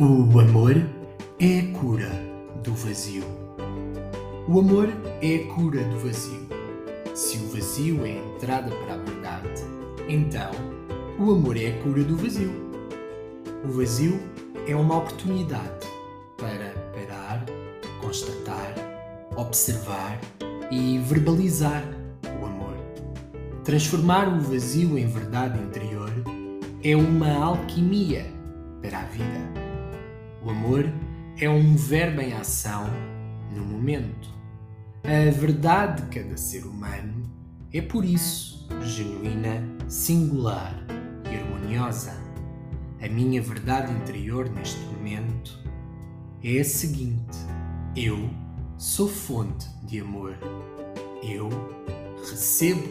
O amor é a cura do vazio. O amor é a cura do vazio. Se o vazio é a entrada para a verdade, então o amor é a cura do vazio. O vazio é uma oportunidade para parar, constatar, observar e verbalizar o amor. Transformar o vazio em verdade interior é uma alquimia para a vida. O amor é um verbo em ação no momento. A verdade de cada ser humano é, por isso, genuína, singular e harmoniosa. A minha verdade interior neste momento é a seguinte: eu sou fonte de amor. Eu recebo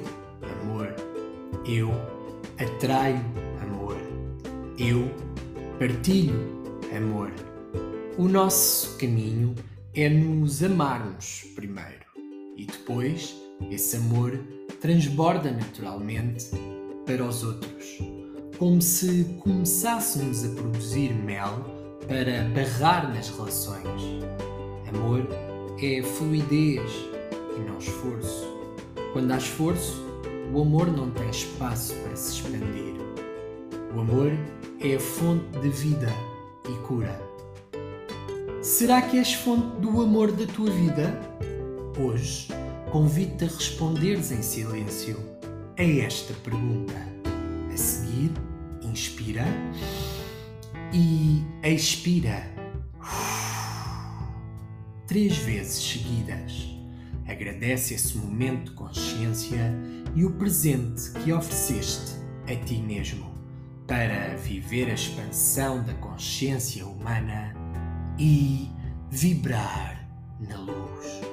amor. Eu atraio amor. Eu partilho amor. O nosso caminho é nos amarmos primeiro e depois esse amor transborda naturalmente para os outros, como se começássemos a produzir mel para barrar nas relações. Amor é fluidez e não esforço. Quando há esforço, o amor não tem espaço para se expandir. O amor é a fonte de vida e cura. Será que és fonte do amor da tua vida? Hoje, convido-te a responderes em silêncio a esta pergunta. A seguir, inspira e expira. Três vezes seguidas. Agradece esse momento de consciência e o presente que ofereceste a ti mesmo para viver a expansão da consciência humana e vibrar na luz.